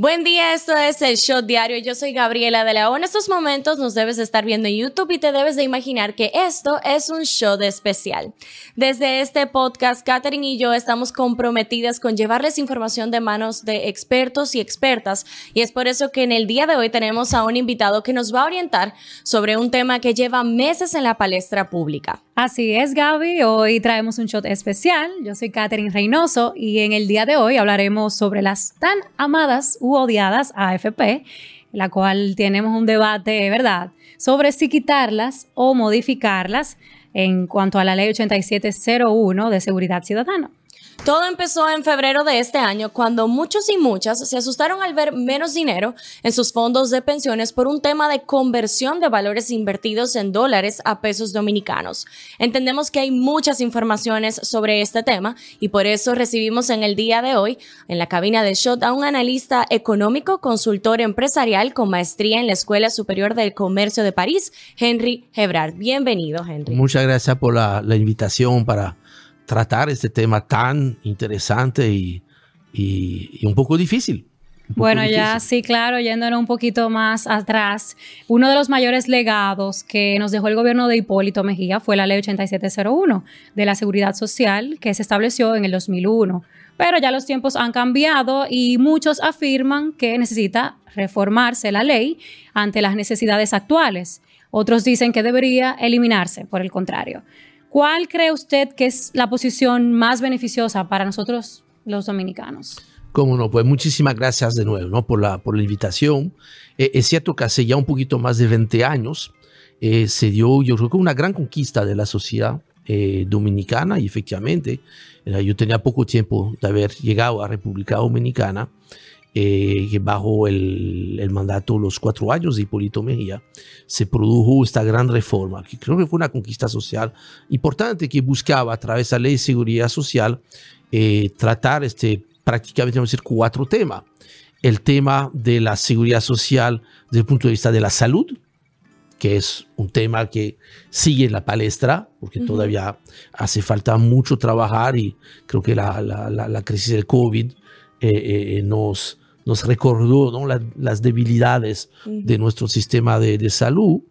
Buen día, esto es el Shot Diario. Yo soy Gabriela de León. En estos momentos nos debes estar viendo en YouTube y te debes de imaginar que esto es un show especial. Desde este podcast, Katherine y yo estamos comprometidas con llevarles información de manos de expertos y expertas y es por eso que en el día de hoy tenemos a un invitado que nos va a orientar sobre un tema que lleva meses en la palestra pública. Así es, Gaby. Hoy traemos un shot especial. Yo soy Katherine Reynoso y en el día de hoy hablaremos sobre las tan amadas odiadas AFP, la cual tenemos un debate, ¿verdad?, sobre si quitarlas o modificarlas en cuanto a la ley 8701 de seguridad ciudadana. Todo empezó en febrero de este año cuando muchos y muchas se asustaron al ver menos dinero en sus fondos de pensiones por un tema de conversión de valores invertidos en dólares a pesos dominicanos. Entendemos que hay muchas informaciones sobre este tema y por eso recibimos en el día de hoy en la cabina de Shot a un analista económico, consultor empresarial con maestría en la Escuela Superior del Comercio de París, Henry Hebrard. Bienvenido, Henry. Muchas gracias por la, la invitación para tratar este tema tan interesante y, y, un poco difícil. bueno, ya sí, claro, yéndonos un poquito más atrás, uno de los mayores legados que nos dejó el gobierno de Hipólito Mejía fue la ley 8701 de la Seguridad Social que se estableció en el 2001. Pero ya los tiempos han cambiado y muchos afirman que necesita reformarse la ley ante las necesidades actuales. Otros dicen que debería eliminarse, por el contrario. ¿Cuál cree usted que es la posición más beneficiosa para nosotros los dominicanos? Cómo no, pues muchísimas gracias de nuevo ¿no? por, la, por la invitación. Eh, es cierto que hace ya un poquito más de 20 años eh, se dio, yo creo que una gran conquista de la sociedad eh, dominicana y efectivamente yo tenía poco tiempo de haber llegado a República Dominicana eh, bajo el, el, mandato, los cuatro años de Hipólito Mejía, se produjo esta gran reforma, que creo que fue una conquista social importante que buscaba a través de la ley de seguridad social eh, tratar este, prácticamente, vamos a decir, cuatro temas. El tema de la seguridad social desde el punto de vista de la salud, que es un tema que sigue en la palestra, porque todavía hace falta mucho trabajar y creo que la, la, la crisis del COVID eh, eh, nos, nos recordó ¿no? las debilidades de nuestro sistema de, de, salud.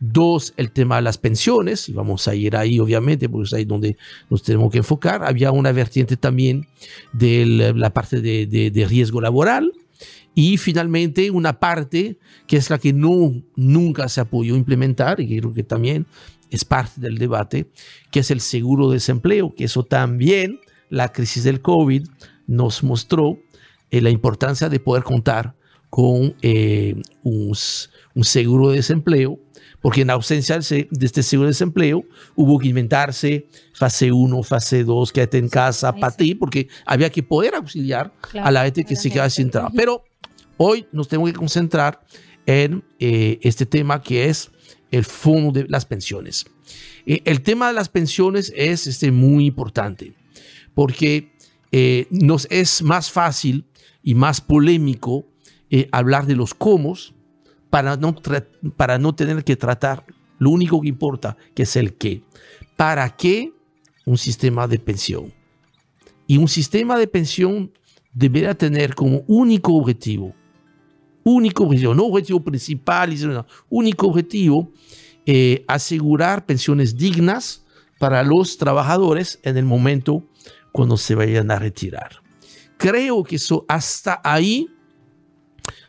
Dos, el tema de las pensiones, y vamos a ir ahí obviamente, porque es ahí donde nos tenemos que enfocar. Había una vertiente también de la parte de, de, de riesgo laboral, y finalmente una parte que es la que no, nunca se podido implementar y creo que también es parte del debate, que es el seguro de desempleo, que eso también, la crisis del COVID nos mostró eh, la importancia de poder contar con eh, un, seguro de desempleo, porque en ausencia de este seguro de desempleo hubo que inventarse fase 1, fase 2, quédate en casa para ti, porque había que poder auxiliar a la gente que se quedaba sin trabajo. Pero hoy nos tenemos que concentrar en eh, este tema que es el fondo de las pensiones. el tema de las pensiones es este, muy importante, porque nos es más fácil y más polémico eh, hablar de los cómo para no, para no tener que tratar lo único que importa, que es el qué. ¿Para qué un sistema de pensión? Y un sistema de pensión debería tener como único objetivo, único objetivo, no objetivo principal, único objetivo, eh, asegurar pensiones dignas para los trabajadores en el momento cuando se vayan a retirar. Creo que eso hasta ahí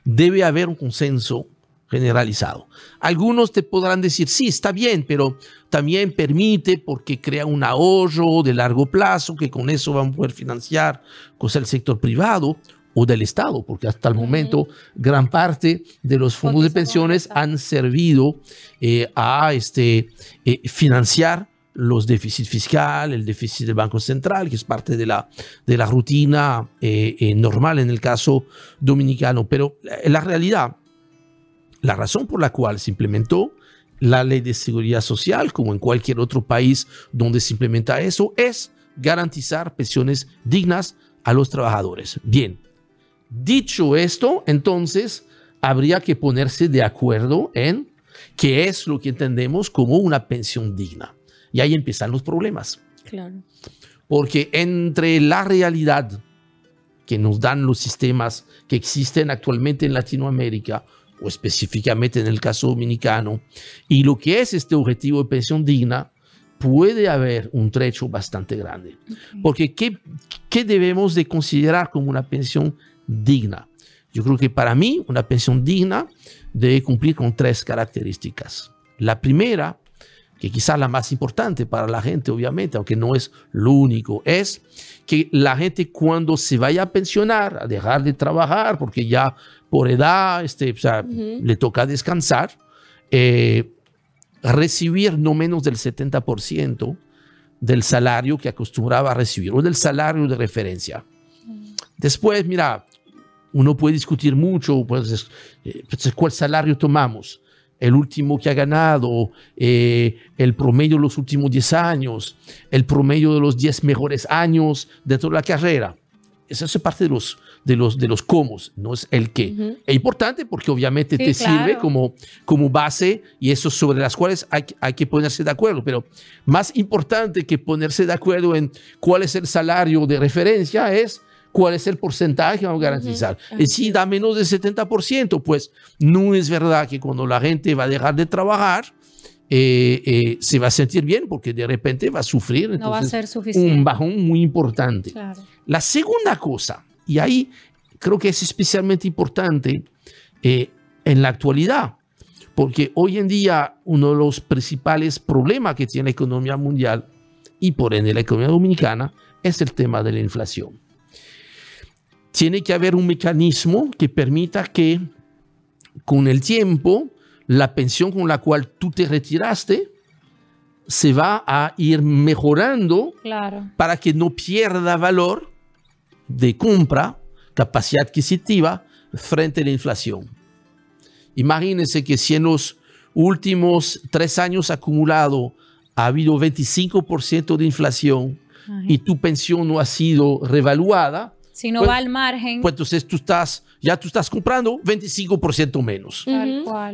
debe haber un consenso generalizado. Algunos te podrán decir, sí, está bien, pero también permite porque crea un ahorro de largo plazo que con eso van a poder financiar cosas del sector privado o del Estado, porque hasta el momento gran parte de los fondos de pensiones han servido eh, a este, eh, financiar los déficits fiscales, el déficit del Banco Central, que es parte de la, de la rutina eh, eh, normal en el caso dominicano. Pero la realidad, la razón por la cual se implementó la ley de seguridad social, como en cualquier otro país donde se implementa eso, es garantizar pensiones dignas a los trabajadores. Bien, dicho esto, entonces habría que ponerse de acuerdo en qué es lo que entendemos como una pensión digna. Y ahí empiezan los problemas. Claro. Porque entre la realidad que nos dan los sistemas que existen actualmente en Latinoamérica o específicamente en el caso dominicano, y lo que es este objetivo de pensión digna, puede haber un trecho bastante grande. Porque ¿qué, ¿qué debemos de considerar como una pensión digna? Yo creo que para mí una pensión digna debe cumplir con tres características. La primera, que quizás la más importante para la gente, obviamente, aunque no es lo único, es que la gente cuando se vaya a pensionar, a dejar de trabajar, porque ya por edad este, le toca descansar, eh, recibir no menos del 70% del salario que acostumbraba a recibir o del salario de referencia. Después, mira, uno puede discutir mucho, pues, eh, pues, cuál salario tomamos, el último que ha ganado, eh, el promedio de los últimos 10 años, el promedio de los 10 mejores años dentro de la carrera. Eso es parte de los, de los, de los cómo, no es el qué. Es importante porque obviamente te sirve como, como base y eso sobre las cuales hay, hay que ponerse de acuerdo, pero más importante que ponerse de acuerdo en cuál es el salario de referencia es cuál es el porcentaje que vamos a garantizar. Y si da menos del 70%, pues no es verdad que cuando la gente va a dejar de trabajar, eh, eh, se va a sentir bien porque de repente va a sufrir no va a ser suficiente. un bajón muy importante. La segunda cosa, y ahí creo que es especialmente importante eh, en la actualidad, porque hoy en día uno de los principales problemas que tiene la economía mundial y por ende la economía dominicana es el tema de la inflación tiene que haber un mecanismo que permita que con el tiempo la pensión con la cual tú te retiraste se va a ir mejorando para que no pierda valor de compra, capacidad adquisitiva frente a la inflación. Imagínense que si en los últimos tres años acumulado ha habido 25% de inflación y tu pensión no ha sido revaluada, si no pues, va al margen. Pues entonces tú estás, ya tú estás comprando 25% menos.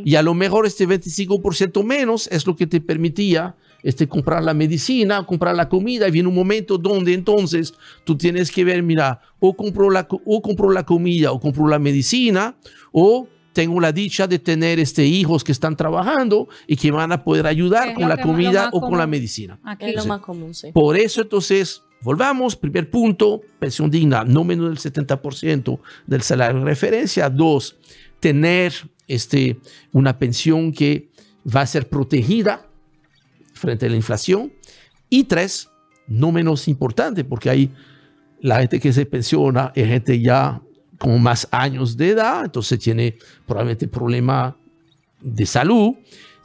Y a lo mejor este 25% menos es lo que te permitía este, comprar la medicina, comprar la comida. Y viene un momento donde entonces tú tienes que ver, mira, o compro la, o compro la comida o compro la medicina, o tengo la dicha de tener este, hijos que están trabajando y que van a poder ayudar con la comida o con la medicina. Aquí es lo más común, sí. Por eso entonces Volvamos, primer punto, pensión digna, no menos del 70% del salario de referencia. Dos, tener este, una pensión que va a ser protegida frente a la inflación. Y tres, no menos importante, porque hay la gente que se pensiona es gente ya con más años de edad, entonces tiene probablemente problema de salud,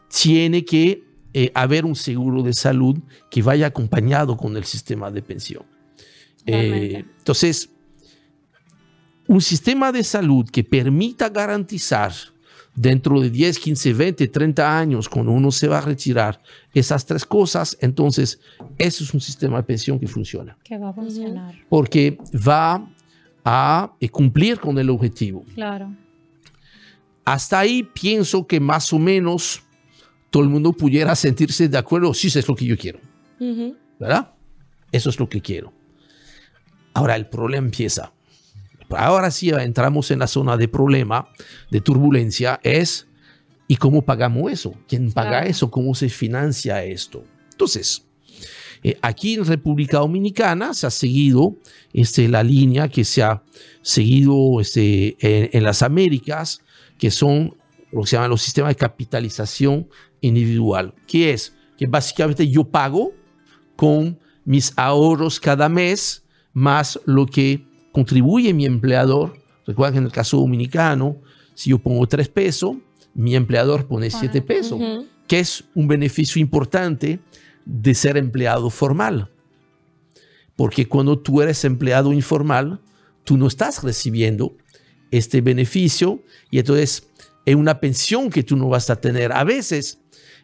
tiene que eh, haber un seguro de salud que vaya acompañado con el sistema de pensión. Eh, entonces, un sistema de salud que permita garantizar dentro de 10, 15, 20, 30 años, cuando uno se va a retirar, esas tres cosas, entonces eso es un sistema de pensión que funciona. Que va a funcionar. Porque va a eh, cumplir con el objetivo. Claro. Hasta ahí pienso que más o menos todo el mundo pudiera sentirse de acuerdo, sí, eso es lo que yo quiero. ¿Verdad? Eso es lo que quiero. Ahora el problema empieza. Ahora sí entramos en la zona de problema, de turbulencia, es ¿y cómo pagamos eso? ¿Quién paga eso? ¿Cómo se financia esto? Entonces, eh, aquí en República Dominicana se ha seguido este, la línea que se ha seguido este, en, en las Américas, que son lo que se llaman los sistemas de capitalización individual, que es que básicamente yo pago con mis ahorros cada mes más lo que contribuye mi empleador. Recuerden que en el caso dominicano, si yo pongo tres pesos, mi empleador pone siete pesos, que es un beneficio importante de ser empleado formal. Porque cuando tú eres empleado informal, tú no estás recibiendo este beneficio y entonces es una pensión que tú no vas a tener. A veces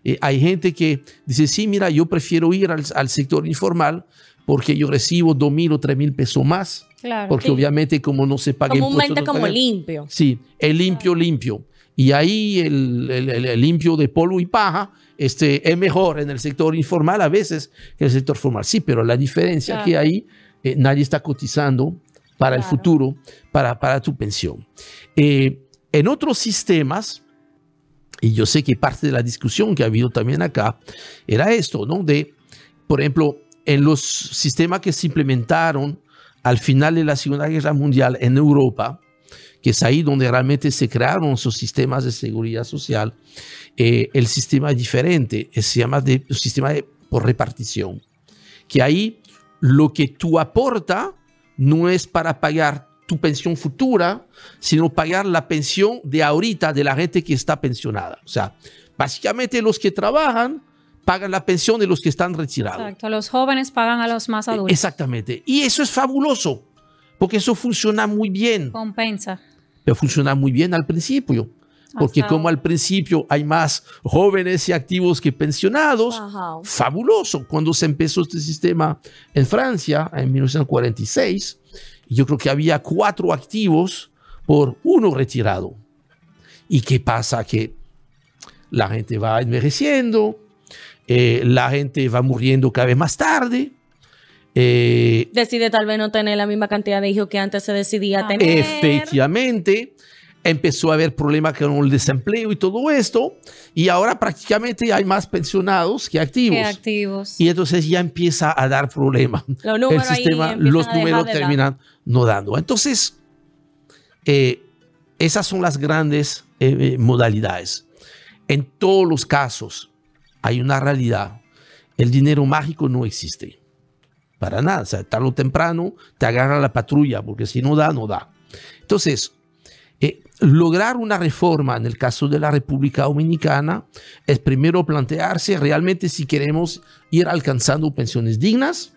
eh, hay gente que dice, sí, mira, yo prefiero ir al, sector informal porque yo recibo dos mil o tres mil pesos más. Claro, porque obviamente como no se paga Comúnmente como limpio. Sí, el limpio, limpio. Y ahí el, el, limpio de polvo y paja este, es mejor en el sector informal a veces que en el sector formal. Sí, pero la diferencia que hay, eh, nadie está cotizando para el futuro, para, para tu pensión. Eh, en otros sistemas, y yo sé que parte de la discusión que ha habido también acá era esto, ¿no? De, por ejemplo, en los sistemas que se implementaron al final de la Segunda Guerra Mundial en Europa, que es ahí donde realmente se crearon esos sistemas de seguridad social, eh, el sistema es diferente, se llama de, sistema de, por repartición, que ahí lo que tú aporta no es para pagar tu pensión futura, sino pagar la pensión de ahorita de la gente que está pensionada. O sea, básicamente los que trabajan pagan la pensión de los que están retirados. Exacto, los jóvenes pagan a los más adultos. Exactamente. Y eso es fabuloso, porque eso funciona muy bien. Compensa. Pero funciona muy bien al principio. Porque como al principio hay más jóvenes y activos que pensionados, fabuloso. Cuando se empezó este sistema en Francia en 1946, yo creo que había cuatro activos por uno retirado. ¿Y qué pasa? Que la gente va envejeciendo, eh, la gente va muriendo cada vez más tarde. Eh, Decide tal vez no tener la misma cantidad de hijos que antes se decidía tener. Efectivamente, empezó a haber problemas con el desempleo y todo esto, y ahora prácticamente hay más pensionados que activos. Que activos. Y entonces ya empieza a dar problemas. Los números, el sistema, los números terminan no dando. Entonces, eh, esas son las grandes modalidades. En todos los casos, hay una realidad. El dinero mágico no existe. Para nada. O sea, tarde o temprano te agarra la patrulla, porque si no da, no da. Entonces, eh, lograr una reforma en el caso de la República Dominicana es primero plantearse realmente si queremos ir alcanzando pensiones dignas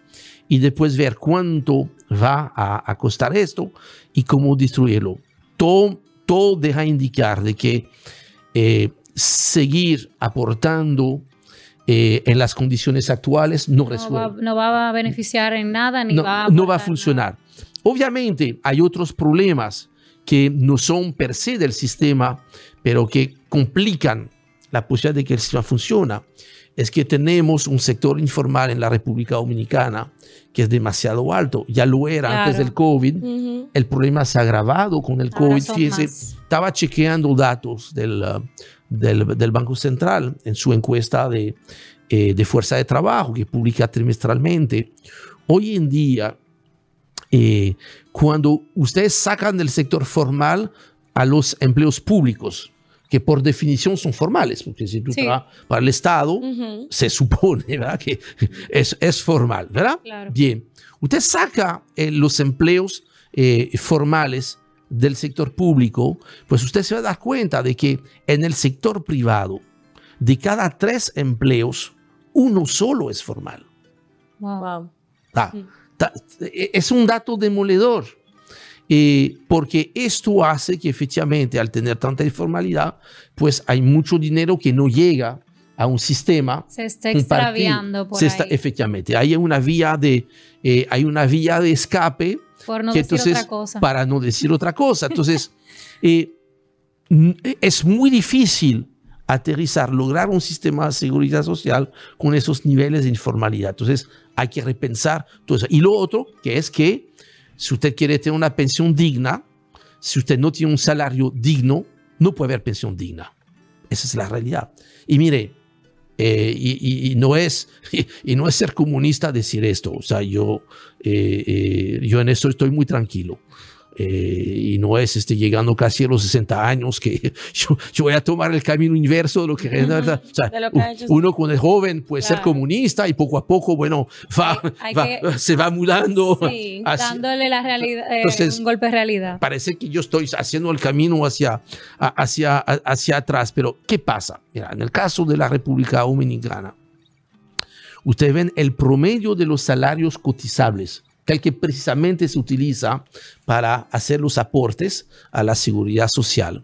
y después ver cuánto va a, costar esto y cómo destruirlo. Todo, todo deja indicar de que eh, seguir aportando eh, en las condiciones actuales no, resuelve. no va a beneficiar en nada ni no, va a no va a funcionar. Obviamente hay otros problemas que no son per se del sistema, pero que complican la posibilidad de que el sistema funcione. Es que tenemos un sector informal en la República Dominicana que es demasiado alto. Ya lo era antes del COVID. El problema se ha agravado con el COVID. Fíjese, estaba chequeando datos del, uh, del, Banco Central en su encuesta de, eh, de, fuerza de trabajo que publica trimestralmente. Hoy en día, eh, cuando ustedes sacan del sector formal a los empleos públicos, que por definición son formales, porque si tú trabajas para el Estado, se supone ¿verdad? que es, es formal, ¿verdad? Bien, usted saca eh, los empleos formales del sector público, pues usted se va a dar cuenta de que en el sector privado, de cada tres empleos, uno solo es formal. Wow. E, es un dato demoledor. Eh, porque esto hace que efectivamente al tener tanta informalidad, pues hay mucho dinero que no llega a un sistema. Se está extraviando por efectivamente, hay una vía de, eh, hay una vía de escape por no decir otra cosa. Para no decir otra cosa. Entonces, eh, es muy difícil aterrizar, lograr un sistema de seguridad social con esos niveles de informalidad. Entonces, hay que repensar todo eso. Y lo otro, que es que si usted quiere tener una pensión digna, si usted no tiene un salario digno, no puede haber pensión digna. Esa es la realidad. Y mire, eh, y, no es, y, no es ser comunista decir esto. O sea, yo, eh, eh, yo en esto estoy muy tranquilo. Eh, y no es este, llegando casi a los 60 años que yo, yo voy a tomar el camino inverso de lo que, o sea, uno cuando es joven puede ser comunista y poco a poco, bueno, va, se va mudando. Sí, dándole la realidad, eh, un golpe de realidad. Parece que yo estoy haciendo el camino hacia, hacia, hacia atrás, pero ¿qué pasa? Mira, en el caso de la República Dominicana, ustedes ven el promedio de los salarios cotizables el que precisamente se utiliza para hacer los aportes a la seguridad social,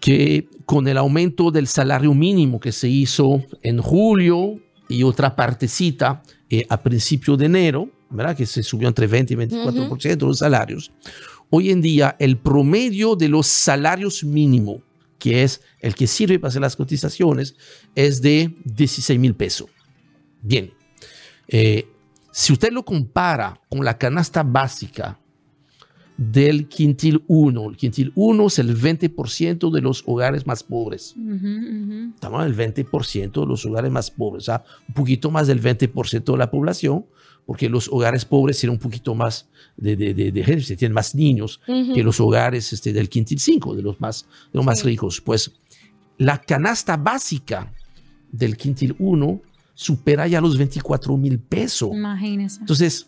que con el aumento del salario mínimo que se hizo en julio y otra partecita eh, a principio de enero, ¿verdad? que se subió entre 20 y 24% de los salarios, hoy en día el promedio de los salarios mínimos, que es el que sirve para hacer las cotizaciones, es de 16 mil pesos. Bien, eh, si usted lo compara con la canasta básica del quintil 1. El quintil 1 es el 20% de los hogares más pobres. Estamos en el 20% de los hogares más pobres, o sea, un poquito más del 20% de la población, porque los hogares pobres tienen un poquito más de, de, de, gente, tienen más niños que los hogares este, del quintil 5, de los más, de los más ricos. Pues la canasta básica del quintil 1 supera ya los 24 mil pesos. Imagínese. Entonces,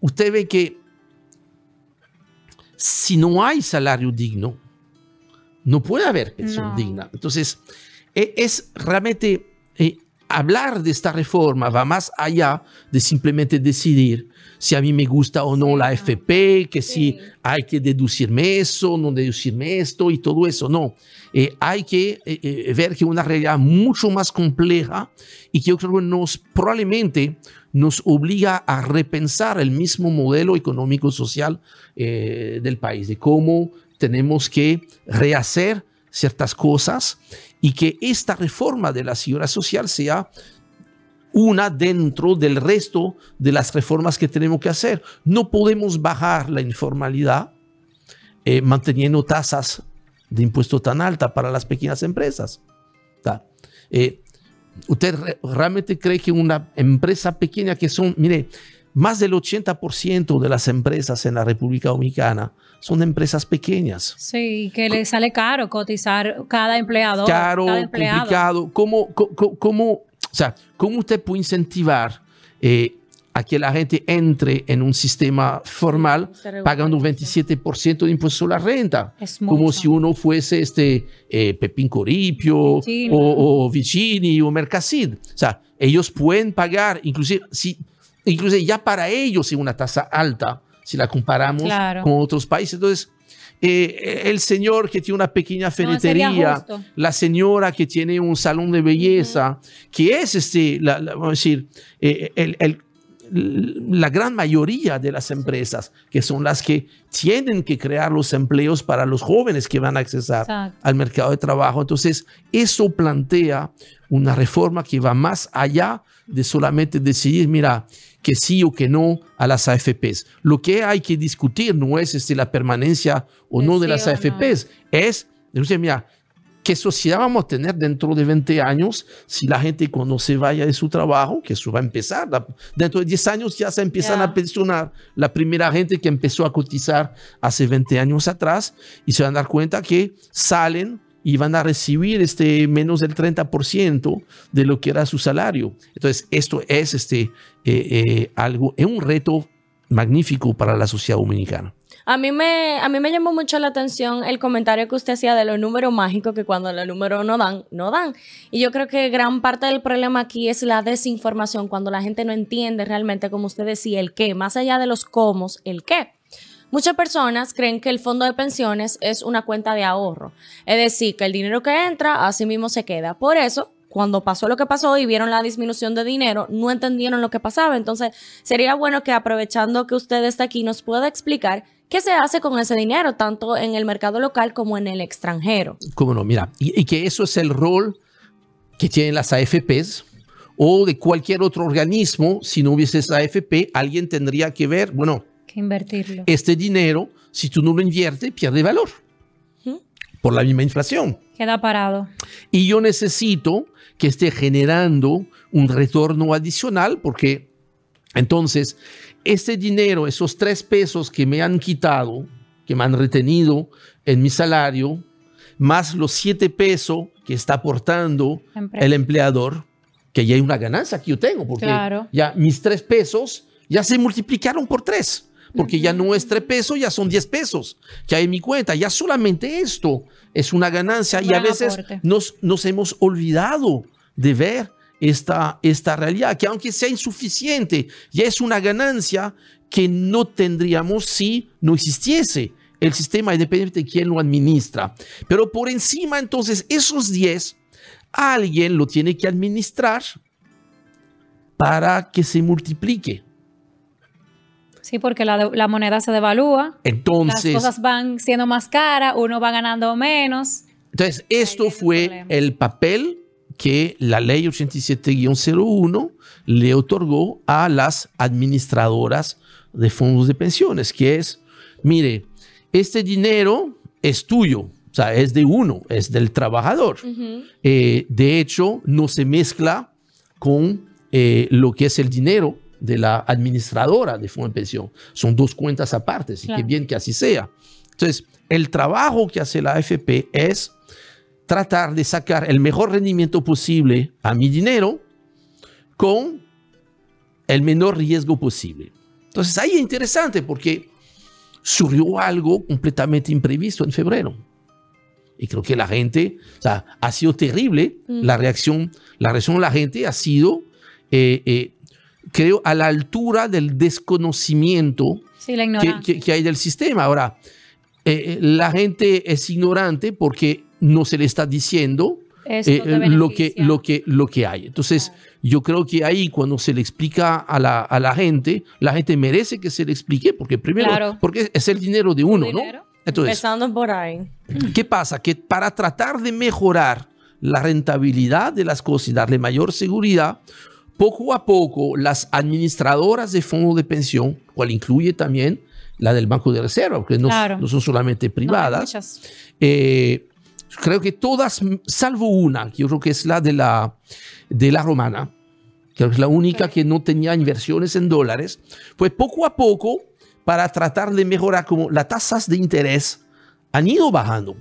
usted ve que si no hay salario digno, no puede haber pensión No. digna. Entonces, e- es realmente eh, hablar de esta reforma va más allá de simplemente decidir si a mí me gusta o no la FP, que si Sí. hay que deducirme eso, no deducirme esto y todo eso. No, Eh, hay que eh, eh, ver que una realidad mucho más compleja y que yo creo que nos probablemente nos obliga a repensar el mismo modelo económico-social eh, del país, de cómo tenemos que rehacer ciertas cosas y que esta reforma de la seguridad social sea una dentro del resto de las reformas que tenemos que hacer. No podemos bajar la informalidad eh, manteniendo tasas de impuesto tan altas para las pequeñas empresas. Eh, ¿Usted re- realmente cree que una empresa pequeña que son, mire, más del 80% de las empresas en la República Dominicana son empresas pequeñas? Sí, que le sale caro cotizar cada empleador. caro, cada empleado. complicado. ¿Cómo, cómo, sea, ¿Cómo usted puede incentivar eh, a que la gente entre en un sistema formal pagando un mucho. 27% de impuesto a la renta? Como si uno fuese este eh, Pepín Coripio Vicini. o, o Vicini o Mercasid. O sea, ellos pueden pagar, inclusive, si, inclusive ya para ellos es una tasa alta si la comparamos Claro. con otros países. Entonces, eh, el señor que tiene una pequeña ferretería, la señora que tiene un salón de belleza, que es este, la, la- vamos a decir, eh, el- el- la gran mayoría de las empresas, que son las que tienen que crear los empleos para los jóvenes que van a accesar Exacto. al mercado de trabajo. Entonces, eso plantea una reforma que va más allá de solamente decidir, mira, que sí o que no a las AFPs. Lo que hay que discutir no es este, la permanencia o De no de sí las o no. AFPs, es, decir, mira, ¿qué sociedad vamos a tener dentro de 20 años si la gente cuando se vaya de su trabajo, que eso va a empezar, la- dentro de 10 años ya se empiezan Ya. a pensionar la primera gente que empezó a cotizar hace 20 años atrás y se van a dar cuenta que salen y van a recibir este menos del 30% de lo que era su salario. Entonces, esto es este, eh, eh, algo, es un reto magnífico para la sociedad dominicana. A mí, me, a mí me llamó mucho la atención el comentario que usted hacía de los números mágicos, que cuando los números no dan, no dan. Y yo creo que gran parte del problema aquí es la desinformación, cuando la gente no entiende realmente, como usted decía, el qué, más allá de los cómo, el qué. Muchas personas creen que el fondo de pensiones es una cuenta de ahorro, es decir, que el dinero que entra, así mismo se queda. Por eso, cuando pasó lo que pasó y vieron la disminución de dinero, no entendieron lo que pasaba. Entonces, sería bueno que aprovechando que usted está aquí, nos pueda explicar qué se hace con ese dinero, tanto en el mercado local como en el extranjero. ¿Cómo no? Mira, y, que eso es el rol que tienen las AFPs o de cualquier otro organismo. Si no hubiese esa AFP, alguien tendría que ver, bueno, Que invertirlo. este dinero, si tú no lo inviertes, pierde valor por la misma inflación. Queda parado. Y yo necesito que esté generando un retorno adicional porque entonces este dinero, esos tres pesos que me han quitado, que me han retenido en mi salario, más los siete pesos que está aportando el empleador, que ya hay una ganancia que yo tengo, porque Claro. ya mis tres pesos ya se multiplicaron por tres, porque ya no es tres pesos, ya son diez pesos que hay en mi cuenta. Ya solamente esto es una ganancia y a veces nos hemos olvidado de ver esta, esta realidad, que aunque sea insuficiente, ya es una ganancia que no tendríamos si no existiese el sistema independiente de quién lo administra. Pero por encima, entonces, esos 10, alguien lo tiene que administrar para que se multiplique. Sí, porque la, moneda se devalúa. Entonces, las cosas van siendo más caras, uno va ganando menos. Entonces, esto el fue el papel que la ley 87-01 le otorgó a las administradoras de fondos de pensiones, que es, mire, este dinero es tuyo, o sea, es de uno, es del trabajador. Eh, de hecho, no se mezcla con eh, lo que es el dinero de la administradora de fondo de pensión. Son dos cuentas aparte, y que bien que así sea. Entonces, el trabajo que hace la AFP es tratar de sacar el mejor rendimiento posible a mi dinero con el menor riesgo posible. Entonces ahí es interesante porque surgió algo completamente imprevisto en febrero. Y creo que la gente, o sea, ha sido terrible mm. la reacción, la reacción de la gente ha sido, eh, eh, creo, a la altura del desconocimiento que, hay del sistema. Ahora, eh, la gente es ignorante porque no se le está diciendo eh, eh, lo, que, lo, que, lo que hay. Entonces, yo creo que ahí cuando se le explica a la, a la, gente, la gente merece que se le explique, porque primero, porque es el dinero de uno, ¿no? Entonces, Empezando por ahí. ¿Qué pasa? Que para tratar de mejorar la rentabilidad de las cosas y darle mayor seguridad, poco a poco las administradoras de fondos de pensión, cual incluye también la del Banco de Reserva, porque no, no son solamente privadas, eh, creo que todas, salvo una, que yo creo que es la de la, de la romana, que es la única que no tenía inversiones en dólares, pues poco a poco, para tratar de mejorar, como las tasas de interés han ido bajando.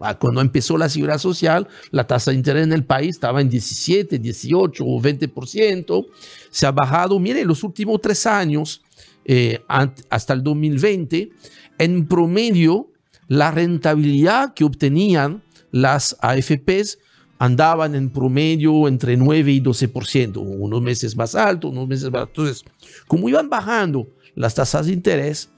Ah, cuando empezó la seguridad social, la tasa de interés en el país estaba en 17, 18 o 20%. Se ha bajado, mire, los últimos tres años, eh, hasta el 2020, en promedio, la rentabilidad que obtenían las AFPs andaban en promedio entre 9 y 12%, unos meses más alto, unos meses más alto. Entonces, como iban bajando las tasas de interés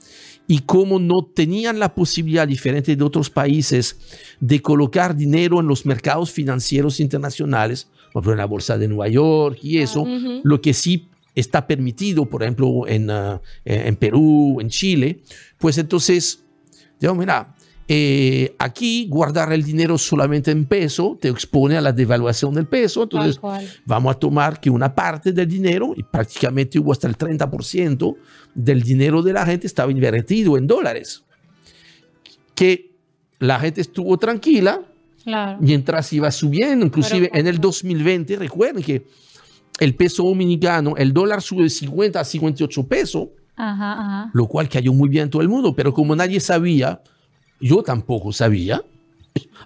y como no tenían la posibilidad, diferente de otros países, de colocar dinero en los mercados financieros internacionales, por ejemplo en la bolsa de Nueva York y eso, lo que sí está permitido, por ejemplo, en, ah, en Perú, en Chile, pues entonces, digamos, mira, eh, aquí guardar el dinero solamente en peso te expone a la devaluación del peso, entonces vamos a tomar que una parte del dinero, y prácticamente hubo hasta el 30% del dinero de la gente estaba invertido en dólares, que la gente estuvo tranquila mientras iba subiendo, inclusive en el 2020, recuerden que el peso dominicano, el dólar sube de 50 a 58 pesos, lo cual cayó muy bien todo el mundo, pero como nadie sabía, yo tampoco sabía,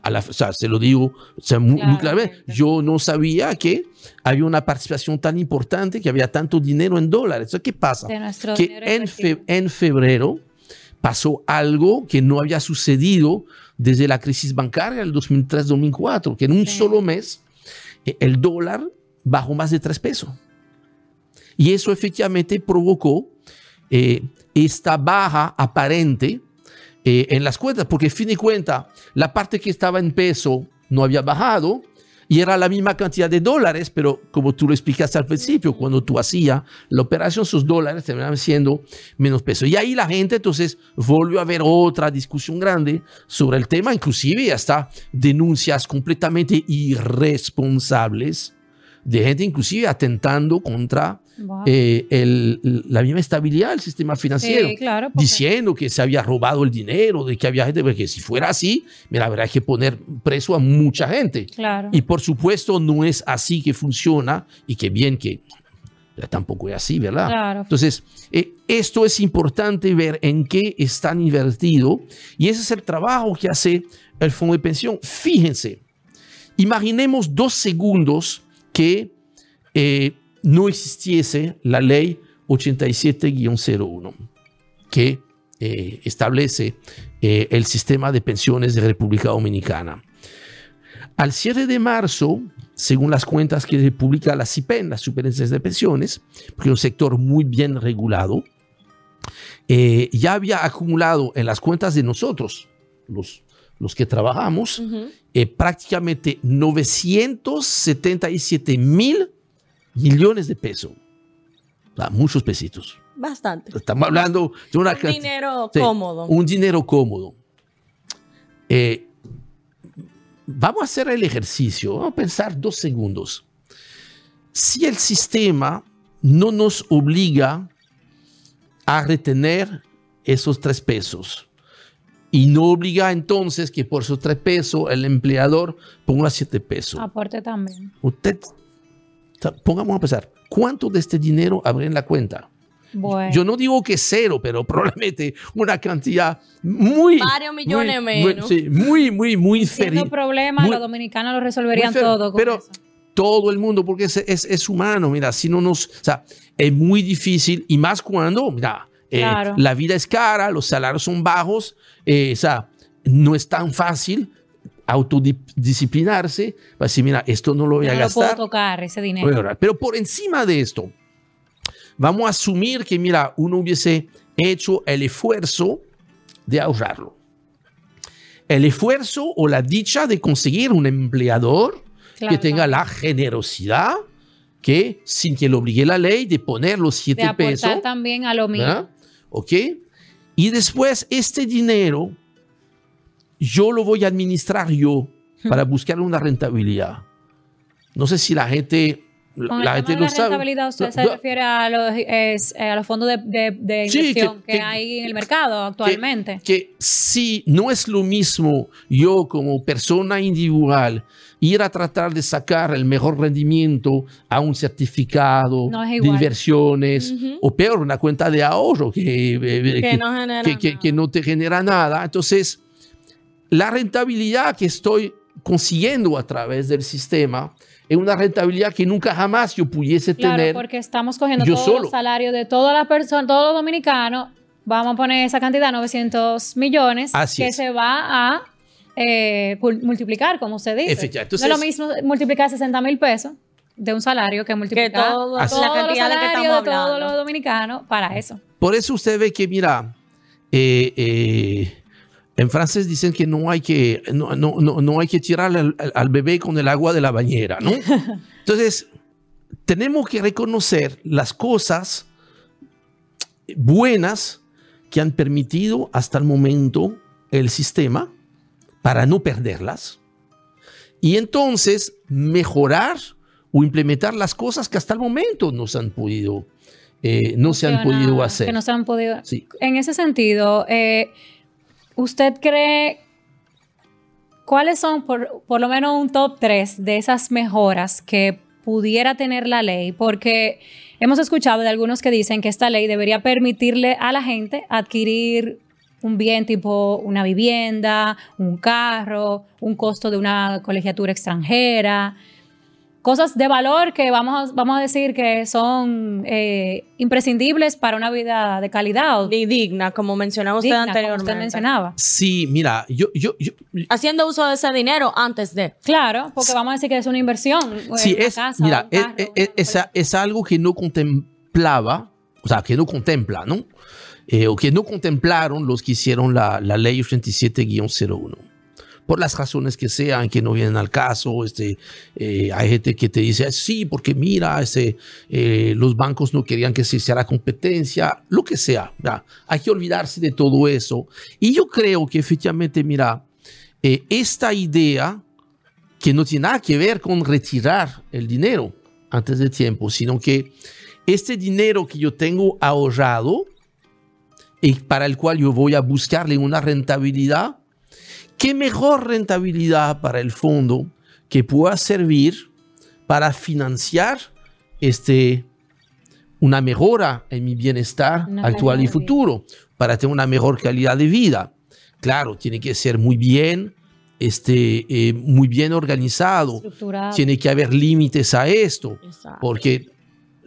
a la, o sea, se lo digo muy, claramente, yo no sabía que había una participación tan importante, que había tanto dinero en dólares. ¿Qué pasa? Que en, en febrero pasó algo que no había sucedido desde la crisis bancaria del 2003-2004, que en un solo mes eh, el dólar bajó más de tres pesos. Y eso efectivamente provocó eh, esta baja aparente eh, en las cuentas, porque fin de cuenta, la parte que estaba en peso no había bajado y era la misma cantidad de dólares, pero como tú lo explicaste al principio, cuando tú hacías la operación, sus dólares terminaban siendo menos peso. Y ahí la gente entonces volvió a ver otra discusión grande sobre el tema, inclusive hasta denuncias completamente irresponsables de gente inclusive atentando contra eh, la misma estabilidad del sistema financiero, diciendo que se había robado el dinero, de que había gente, porque si fuera así, mira, habrá que poner preso a mucha gente. Y por supuesto no es así que funciona y que bien que tampoco es así, ¿verdad? Entonces, eh, esto es importante ver en qué están invertidos y ese es el trabajo que hace el fondo de pensión. Fíjense, imaginemos dos segundos que eh, no existiese la ley 87-01 que eh, establece eh, el sistema de pensiones de República Dominicana. Al cierre de marzo, según las cuentas que publica la CIPEN, las superintendencias de pensiones, porque es un sector muy bien regulado, ya había acumulado en las cuentas de nosotros, los los que trabajamos, eh, prácticamente 977 mil millones de pesos. muchos pesitos. Bastante. Estamos hablando de una un dinero cómodo. Un dinero cómodo. Eh, vamos a hacer el ejercicio, vamos a pensar dos segundos. Si el sistema no nos obliga a retener esos tres pesos, y no obliga entonces que por esos tres pesos el empleador ponga siete pesos. Aporte también. Usted, pongamos a pensar, ¿cuánto de este dinero habrá en la cuenta? Bueno. Yo no digo que cero, pero probablemente una cantidad muy... Varios millones muy, menos. Muy, sí, muy, muy, muy feri- problema, muy- los dominicanos lo resolverían todo con pero eso. todo el mundo, porque es, es, es humano, mira, si no nos... O sea, es muy difícil y más cuando, mira, eh, Claro. la vida es cara, los salarios son bajos, eh, o sea, no es tan fácil autodisciplinarse para decir, mira, esto no lo voy Yo a no lo gastar. puedo tocar, ese dinero. Pero por encima de esto, vamos a asumir que, mira, uno hubiese hecho el esfuerzo de ahorrarlo. El esfuerzo o la dicha de conseguir un empleador Claro, que tenga la generosidad que, sin que lo obligue la ley, de poner los de siete aportar pesos. también a lo mío. ¿verdad? ¿Ok? Y después este dinero yo lo voy a administrar yo para buscar una rentabilidad. No sé si la gente, la, la gente lo la sabe. rentabilidad, usted No, se no, refiere a los, es, eh, a los fondos de, de- de Sí, que- inversión que, que- hay en el mercado actualmente. que si no es lo mismo yo como persona individual ir a tratar de sacar el mejor rendimiento a un certificado No de inversiones Ujú. o peor una cuenta de ahorro que, eh, Que no genera que, que- que no te genera nada. Entonces, la rentabilidad que estoy consiguiendo a través del sistema es una rentabilidad que nunca jamás yo pudiese Claro, tener. porque estamos cogiendo yo todos solo. los salarios de todas las personas, todos los dominicanos, vamos a poner esa cantidad, 900 millones, Así que es. se va a eh, multiplicar, como usted dice. Efectivamente. no es lo Entonces- mismo multiplicar 60 mil pesos de un salario que multiplicar todo- todos la los cantidad de que de todos los dominicanos para eso. Por eso usted ve que, mira, eh, eh, en francés dicen que no hay que, no, no, no, no hay que tirar al, bebé con el agua de la bañera, ¿no? Entonces, tenemos que reconocer las cosas buenas que han permitido hasta el momento el sistema para no perderlas. Y entonces mejorar o implementar las cosas que hasta el momento no se han podido, eh, no se han Funciona- podido hacer. Que no se han podido. Sí. En ese sentido, eh, ¿usted cree cuáles son por, por lo menos un top 3 de esas mejoras que pudiera tener la ley? Porque hemos escuchado de algunos que dicen que esta ley debería permitirle a la gente adquirir un bien tipo una vivienda, un carro, un costo de una colegiatura extranjera, cosas de valor que vamos a, vamos a decir que son eh, imprescindibles para una vida de calidad Y digna, como mencionaba usted digna, como anteriormente. usted mencionaba. Sí, mira, yo, yo, yo Haciendo uso de ese dinero antes de. Claro, porque vamos a decir que es una inversión. sí, una es, casa, mira, un es, carro, es- una es- es algo que no contemplaba, o sea, que no contempla, ¿no? Eh, o que no contemplaron los que hicieron la, la ley 87-01. Por las razones que sean, que no vienen al caso, este, eh, hay gente que te dice, sí, porque mira, este, eh, los bancos no querían que se hiciera competencia, lo que sea, hay que olvidarse de todo eso. Y yo creo que efectivamente, mira, eh, esta idea que no tiene nada que ver con retirar el dinero antes de tiempo, sino que este dinero que yo tengo ahorrado y para el cual yo voy a buscarle una rentabilidad, ¿qué mejor rentabilidad para el fondo que pueda servir para financiar este, una mejora en mi bienestar Una actual y futuro, para tener una mejor calidad de vida? Claro, tiene que ser muy bien, este, eh, muy bien organizado. Tiene que haber límites a esto, Exacto. porque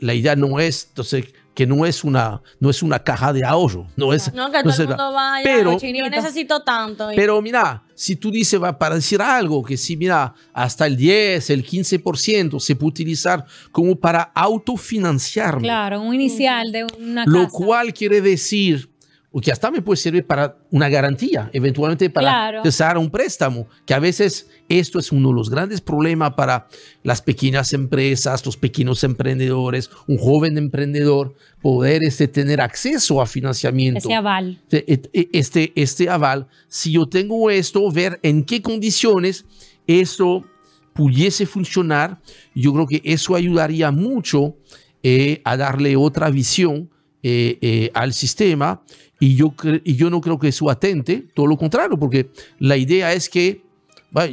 la idea no es, entonces, que no es una, no es una caja de ahorro, no es, No, que no todo es- el mundo vaya. pero- yo necesito tanto. y- pero mira, si tú dices, va para decir algo, que si mira, hasta el 10, el 15% se puede utilizar como para autofinanciarme, Claro, un inicial de una lo casa. cual quiere decir, o que hasta me puede servir para una garantía, eventualmente para Claro. cesar un préstamo, que a veces esto es uno de los grandes problemas para las pequeñas empresas, los pequeños emprendedores, un joven emprendedor, poder este, tener acceso a financiamiento ese aval. este, este, este aval, si yo tengo esto, ver en qué condiciones esto pudiese funcionar, yo creo que eso ayudaría mucho eh, a darle otra visión eh, eh, al sistema Y yo, y yo no creo que eso atente, todo lo contrario, porque la idea es que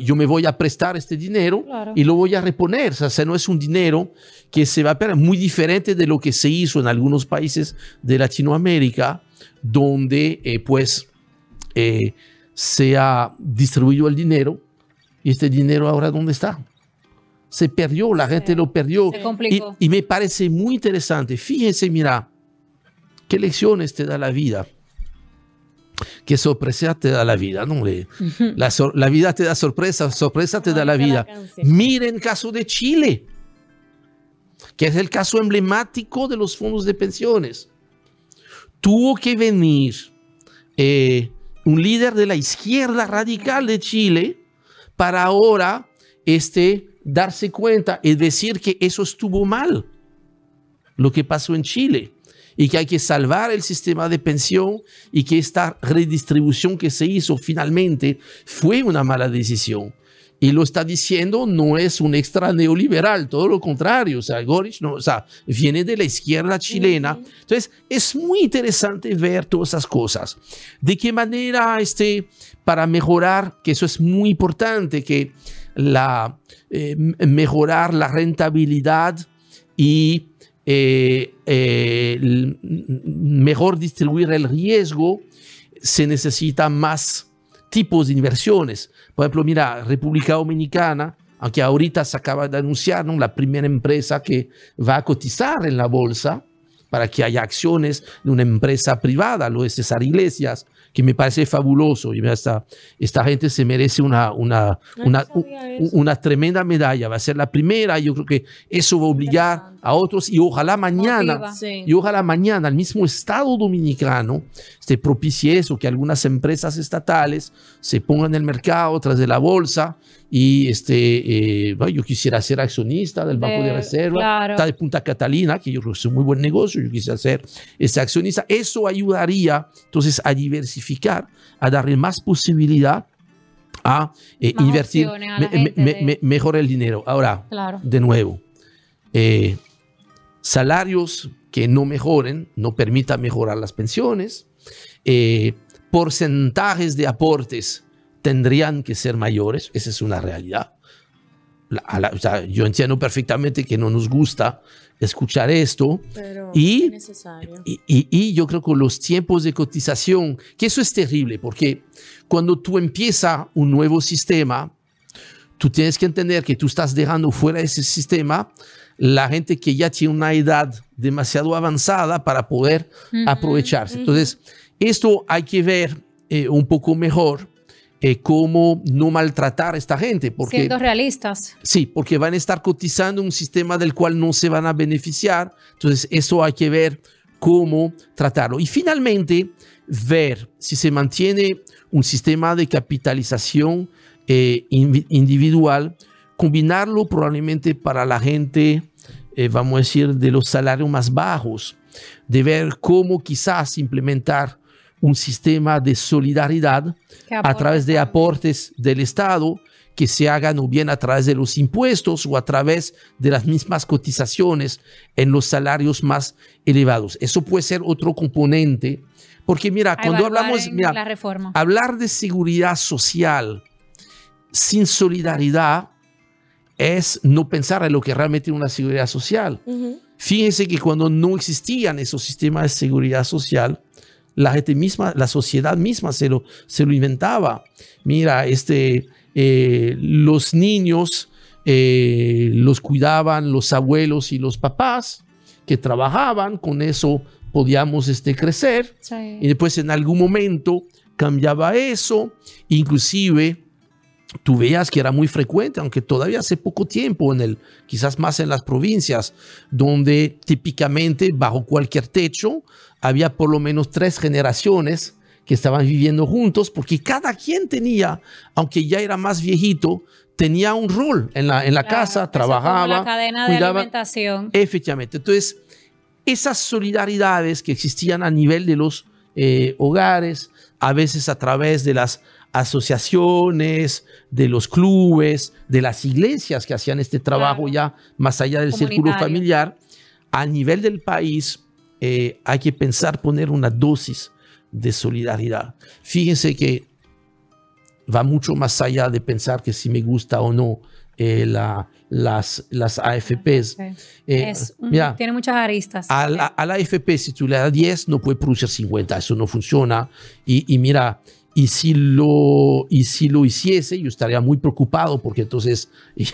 yo me voy a prestar este dinero y lo voy a reponer. O sea, no es un dinero que se va a perder, muy diferente de lo que se hizo en algunos países de Latinoamérica, donde eh, pues eh, se ha distribuido el dinero y este dinero ahora ¿dónde está? Se perdió, la gente lo perdió. Y, y, me parece muy interesante. Fíjense, mira, qué lecciones te da la vida. Qué sorpresa te da la vida, ¿no? La, la vida te da sorpresa, sorpresa te da la vida. Miren el caso de Chile, que es el caso emblemático de los fondos de pensiones. Tuvo que venir eh, un líder de la izquierda radical de Chile para ahora este, darse cuenta y decir que eso estuvo mal, lo que pasó en Chile, y que hay que salvar el sistema de pensión y que esta redistribución que se hizo finalmente fue una mala decisión y lo está diciendo, no es un extra neoliberal, todo lo contrario, o sea, Gorich no, o sea, viene de la izquierda chilena. Entonces, es muy interesante ver todas esas cosas. De qué manera, este, para mejorar, que eso es muy importante, que la, eh, mejorar la rentabilidad y eh, eh, mejor distribuir el riesgo, se necesita más tipos de inversiones. Por ejemplo, mira, República Dominicana, aunque ahorita se acaba de anunciar ¿no? la primera empresa que va a cotizar en la bolsa para que haya acciones de una empresa privada, lo de César Iglesias, que me parece fabuloso. Y esta, esta gente se merece una, una, una, una, tremenda medalla. Va a ser la primera. Yo creo que eso va a obligar a otros y ojalá mañana, y ojalá mañana el mismo Estado dominicano se propicie eso, que algunas empresas estatales se pongan en el mercado tras de la bolsa y este, eh, yo quisiera ser accionista del Banco de, Reserva, está de Punta Catalina, que yo creo que es un muy buen negocio, yo quisiera ser este accionista. Eso ayudaría entonces a diversificar, a darle más posibilidad a eh, invertir mejor el dinero. Ahora, de nuevo, eh, salarios que no mejoren, no permitan mejorar las pensiones, porcentajes de aportes tendrían que ser mayores, esa es una realidad. yo entiendo perfectamente que no nos gusta escuchar esto y, y, y, yo creo que los tiempos de cotización, que eso es terrible, porque cuando tú empiezas un nuevo sistema, tú tienes que entender que tú estás dejando fuera de ese sistema la gente que ya tiene una edad demasiado avanzada para poder aprovecharse. Entonces, esto hay que ver eh, un poco mejor eh, cómo no maltratar a esta gente. Porque, Siendo realistas. Sí, porque van a estar cotizando un sistema del cual no se van a beneficiar. Entonces, eso hay que ver cómo tratarlo. Y finalmente, ver si se mantiene un sistema de capitalización eh, individual, combinarlo probablemente para la gente, eh, vamos a decir, de los salarios más bajos, de ver cómo quizás implementar un sistema de solidaridad a través de aportes del Estado que se hagan o bien a través de los impuestos o a través de las mismas cotizaciones en los salarios más elevados. Eso puede ser otro componente, porque mira, cuando hablamos, mira, hablar de seguridad social sin solidaridad es no pensar en lo que realmente es una seguridad social. Fíjense que cuando no existían esos sistemas de seguridad social, la gente misma, la sociedad misma se lo, se lo inventaba. Mira, este, eh, los niños eh, los cuidaban los abuelos y los papás que trabajaban, con eso podíamos este, crecer. Y después en algún momento cambiaba eso, inclusive tú veías que era muy frecuente, aunque todavía hace poco tiempo, en el, quizás más en las provincias, donde típicamente bajo cualquier techo había por lo menos tres generaciones que estaban viviendo juntos, porque cada quien tenía, aunque ya era más viejito, tenía un rol en la, en la casa, trabajaba. La cadena de alimentación. Efectivamente. Entonces, esas solidaridades que existían a nivel de los eh, hogares, a veces a través de las asociaciones, de los clubes, de las iglesias que hacían este trabajo ya más allá del círculo familiar, a nivel del país eh, hay que pensar poner una dosis de solidaridad. Fíjense que va mucho más allá de pensar que si me gusta o no eh, la, las, las AFPs. Eh, tiene muchas aristas. A la, a la, AFP, si tú le das 10, no puede producir 50. Eso no funciona. Y, y mira, y si, lo, y si lo hiciese, yo estaría muy preocupado porque entonces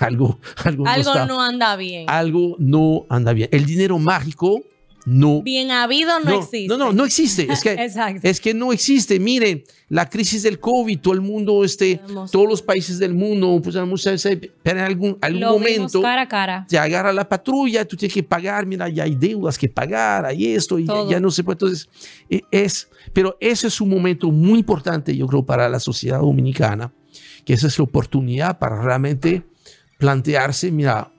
algo, algo, algo no anda bien. Algo no anda bien. El dinero mágico no. Bien habido no, existe. No, no, no existe. Es que, es que no existe. Miren, la crisis del COVID, todo el mundo, este, todos los países del mundo, pues pero en algún, algún momento cara a cara. te agarra la patrulla, tú tienes que pagar, mira, ya hay deudas que pagar, hay esto, y ya, no se puede. Entonces, e, es, pero ese es un momento muy importante, yo creo, para la sociedad dominicana, que esa es la oportunidad para realmente plantearse, mira,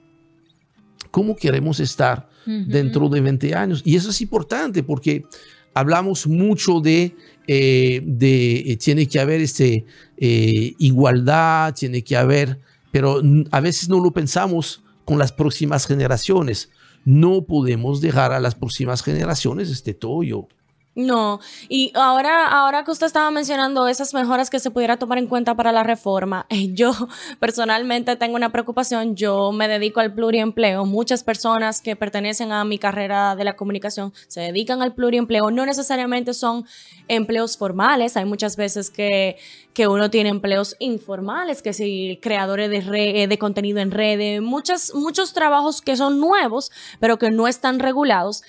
¿cómo queremos estar? Dentro de 20 años. Y eso es importante porque hablamos mucho de, eh, eh, tiene que haber este, eh, igualdad, tiene que haber, pero a veces no lo pensamos con las próximas generaciones. No podemos dejar a las próximas generaciones este tollo. No, y ahora, ahora que usted estaba mencionando esas mejoras que se pudiera tomar en cuenta para la reforma, yo personalmente tengo una preocupación, yo me dedico al pluriempleo, muchas personas que pertenecen a mi carrera de la comunicación se dedican al pluriempleo, no necesariamente son empleos formales, hay muchas veces que, que uno tiene empleos informales, que si creadores de, de contenido en redes, muchos, muchos trabajos que son nuevos, pero que no están regulados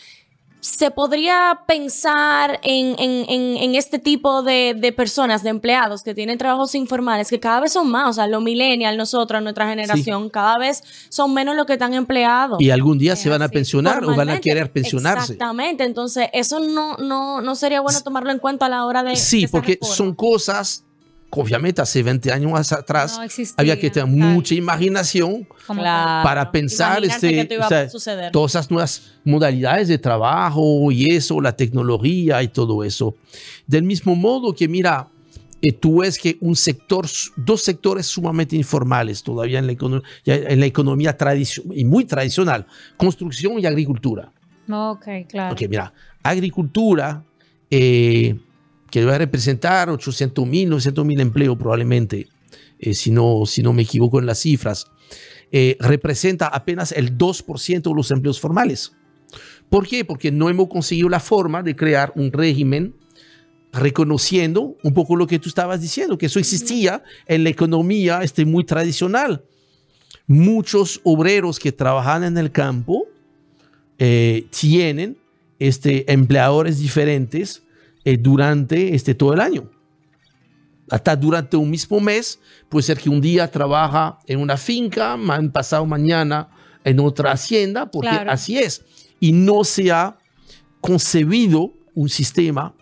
se podría pensar en, en, en, este tipo de, de, personas, de empleados que tienen trabajos informales, que cada vez son más, o sea, los millennials, nosotros, nuestra generación, cada vez son menos los que están empleados. Y algún día se van a pensionar o van a querer pensionarse. Exactamente, entonces eso no, no, no sería bueno tomarlo en cuenta a la hora de... Sí, porque son cosas obviamente hace 20 años atrás había que tener mucha imaginación para pensar este, todas esas nuevas modalidades de trabajo y eso, la tecnología y todo eso. Del mismo modo que, mira, eh, tú ves que un sector, dos sectores sumamente informales todavía en la, economía, en la economía tradicional y muy tradicional, construcción y agricultura. Ok, claro. Ok, mira, agricultura, eh, que va a representar 800 mil, 900 mil empleos probablemente, eh, si, no, si no me equivoco en las cifras, eh, representa apenas el 2% de los empleos formales. ¿Por qué? Porque no hemos conseguido la forma de crear un régimen reconociendo un poco lo que tú estabas diciendo, que eso existía en la economía este, muy tradicional. Muchos obreros que trabajan en el campo eh, tienen este, empleadores diferentes eh, durante este, todo el año. Hasta durante un mismo mes, puede ser que un día trabaja en una finca, han pasado mañana en otra hacienda, porque así es. Y no se ha concebido un sistema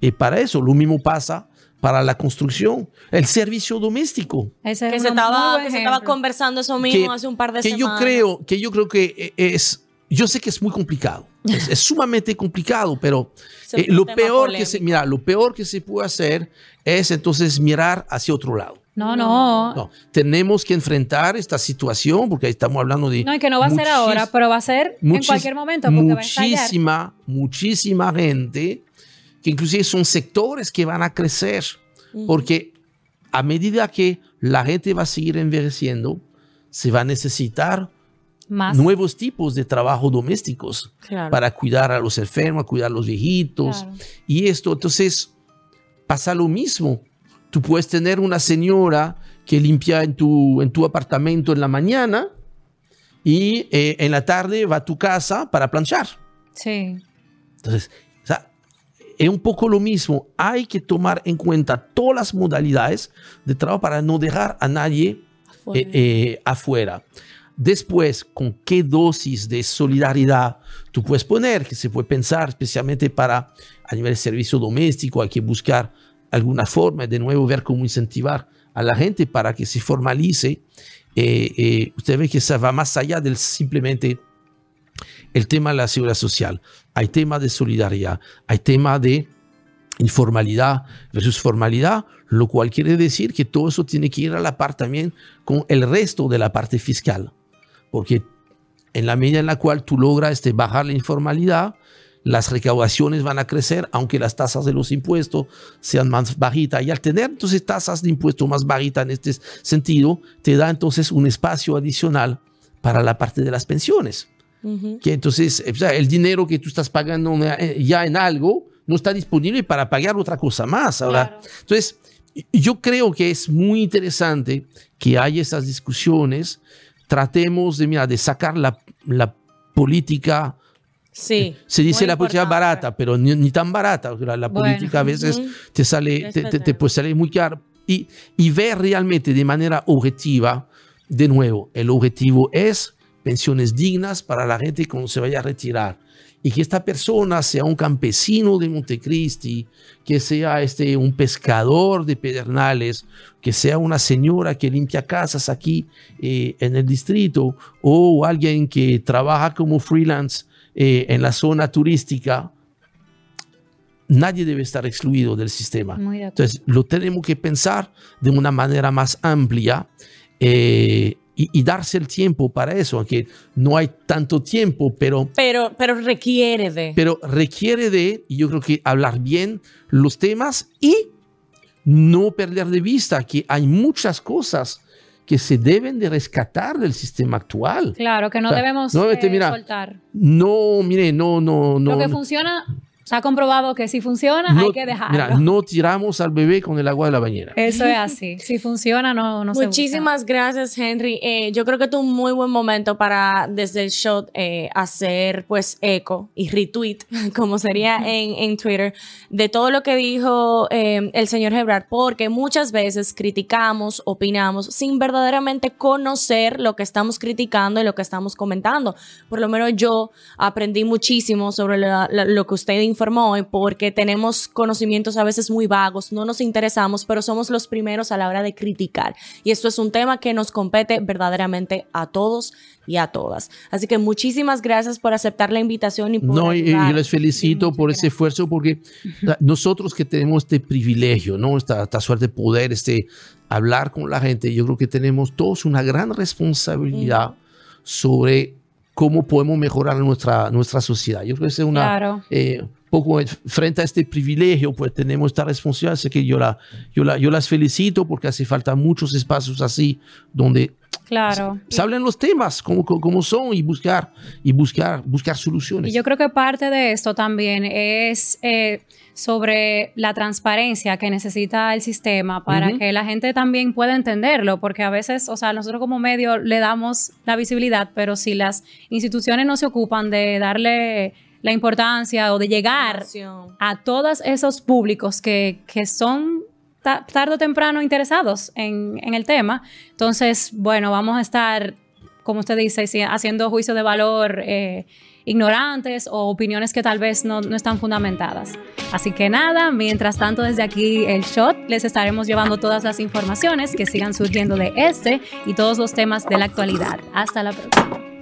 eh, para eso. Lo mismo pasa para la construcción, el servicio doméstico. que, se estaba, que se estaba, conversando eso mismo hace un par de que semanas. Yo creo, que yo creo que eh, es, yo sé que es muy complicado, es, sumamente complicado, pero eh, lo, peor que se, mira, lo peor que se puede hacer es entonces mirar hacia otro lado. No, no, no. Tenemos que enfrentar esta situación porque estamos hablando de. No, y que no va a ser ahora, pero va a ser en cualquier momento. muchísima, muchísima gente que inclusive son sectores que van a crecer porque a medida que la gente va a seguir envejeciendo, se va a necesitar nuevos tipos de trabajo domésticos para cuidar a los enfermos, cuidar a los viejitos. Y esto, entonces, pasa lo mismo. Tú puedes tener una señora que limpia en tu, en tu apartamento en la mañana y eh, en la tarde va a tu casa para planchar. Sí. Entonces, o sea, es un poco lo mismo. Hay que tomar en cuenta todas las modalidades de trabajo para no dejar a nadie afuera. Eh, eh, Después, con qué dosis de solidaridad tú puedes poner, que se puede pensar especialmente para a nivel de servicio doméstico, hay que buscar alguna forma de nuevo ver cómo incentivar a la gente para que se formalice. Eh, eh, usted ve que se va más allá del simplemente el tema de la seguridad social. Hay tema de solidaridad, hay tema de informalidad versus formalidad, lo cual quiere decir que todo eso tiene que ir a la par también con el resto de la parte fiscal porque en la medida en la cual tú logras este, bajar la informalidad, las recaudaciones van a crecer, aunque las tasas de los impuestos sean más bajitas. Y al tener entonces tasas de impuestos más bajitas en este sentido, te da entonces un espacio adicional para la parte de las pensiones. Que entonces el dinero que tú estás pagando eh, ya en algo no está disponible para pagar otra cosa más. Ahora, entonces, yo creo que es muy interesante que haya estas discusiones. Tratemos de, mira, de sacar la, la política Sí. Se dice la política barata, pero ni, tan barata. La, política a veces te sale, te, puede salir muy caro. Y, y ver realmente de manera objetiva, de nuevo, el objetivo es pensiones dignas para la gente cuando se vaya a retirar. Y que esta persona sea un campesino de Montecristi, que sea este, un pescador de Pedernales, que sea una señora que limpia casas aquí eh, en el distrito, o alguien que trabaja como freelance eh, en la zona turística, nadie debe estar excluido del sistema. Entonces, lo tenemos que pensar de una manera más amplia eh, y, darse el tiempo para eso, aunque no hay tanto tiempo, pero, pero... Pero requiere de... Pero requiere de, y yo creo que hablar bien los temas y no perder de vista que hay muchas cosas que se deben de rescatar del sistema actual. Claro, que no debemos eh, soltar. No, mire, no, no, no. Lo que funciona se ha comprobado que si funciona hay que dejarlo. Mira, no tiramos al bebé con el agua de la bañera. Eso es así. Si funciona, no, no Muchísimas gracias, Henry. Eh, yo creo que es un muy buen momento para, desde el show, eh, hacer pues eco y retweet, como sería en, en Twitter, de todo lo que dijo eh, el señor Hebrard, porque muchas veces criticamos, opinamos, sin verdaderamente conocer lo que estamos criticando y lo que estamos comentando. Por lo menos yo aprendí muchísimo sobre lo que usted informó informó porque tenemos conocimientos a veces muy vagos, no nos interesamos, pero somos los primeros a la hora de criticar. Y esto es un tema que nos compete verdaderamente a todos y a todas. Así que muchísimas gracias por aceptar la invitación y por No, y, yo les felicito por ese esfuerzo porque nosotros que tenemos este privilegio, ¿no? Esta, esta suerte de poder este, hablar con la gente, yo creo que tenemos todos una gran responsabilidad sobre cómo podemos mejorar nuestra, nuestra sociedad. Yo creo que es una, eh, poco frente a este privilegio, pues tenemos esta responsabilidad. Así que yo, la, yo, la, yo las felicito porque hace falta muchos espacios así donde claro. se, hablen los temas como, como, son y buscar, y buscar, buscar soluciones. Y yo creo que parte de esto también es eh, sobre la transparencia que necesita el sistema para que la gente también pueda entenderlo, porque a veces, o sea, nosotros como medio le damos la visibilidad, pero si las instituciones no se ocupan de darle la importancia o de llegar a todos esos públicos que, son tarde o temprano interesados en, el tema. Entonces, bueno, vamos a estar, como usted dice, haciendo juicio de valor eh, ignorantes o opiniones que tal vez no, no, están fundamentadas. Así que nada, mientras tanto desde aquí el shot les estaremos llevando todas las informaciones que sigan surgiendo de este y todos los temas de la actualidad. Hasta la próxima.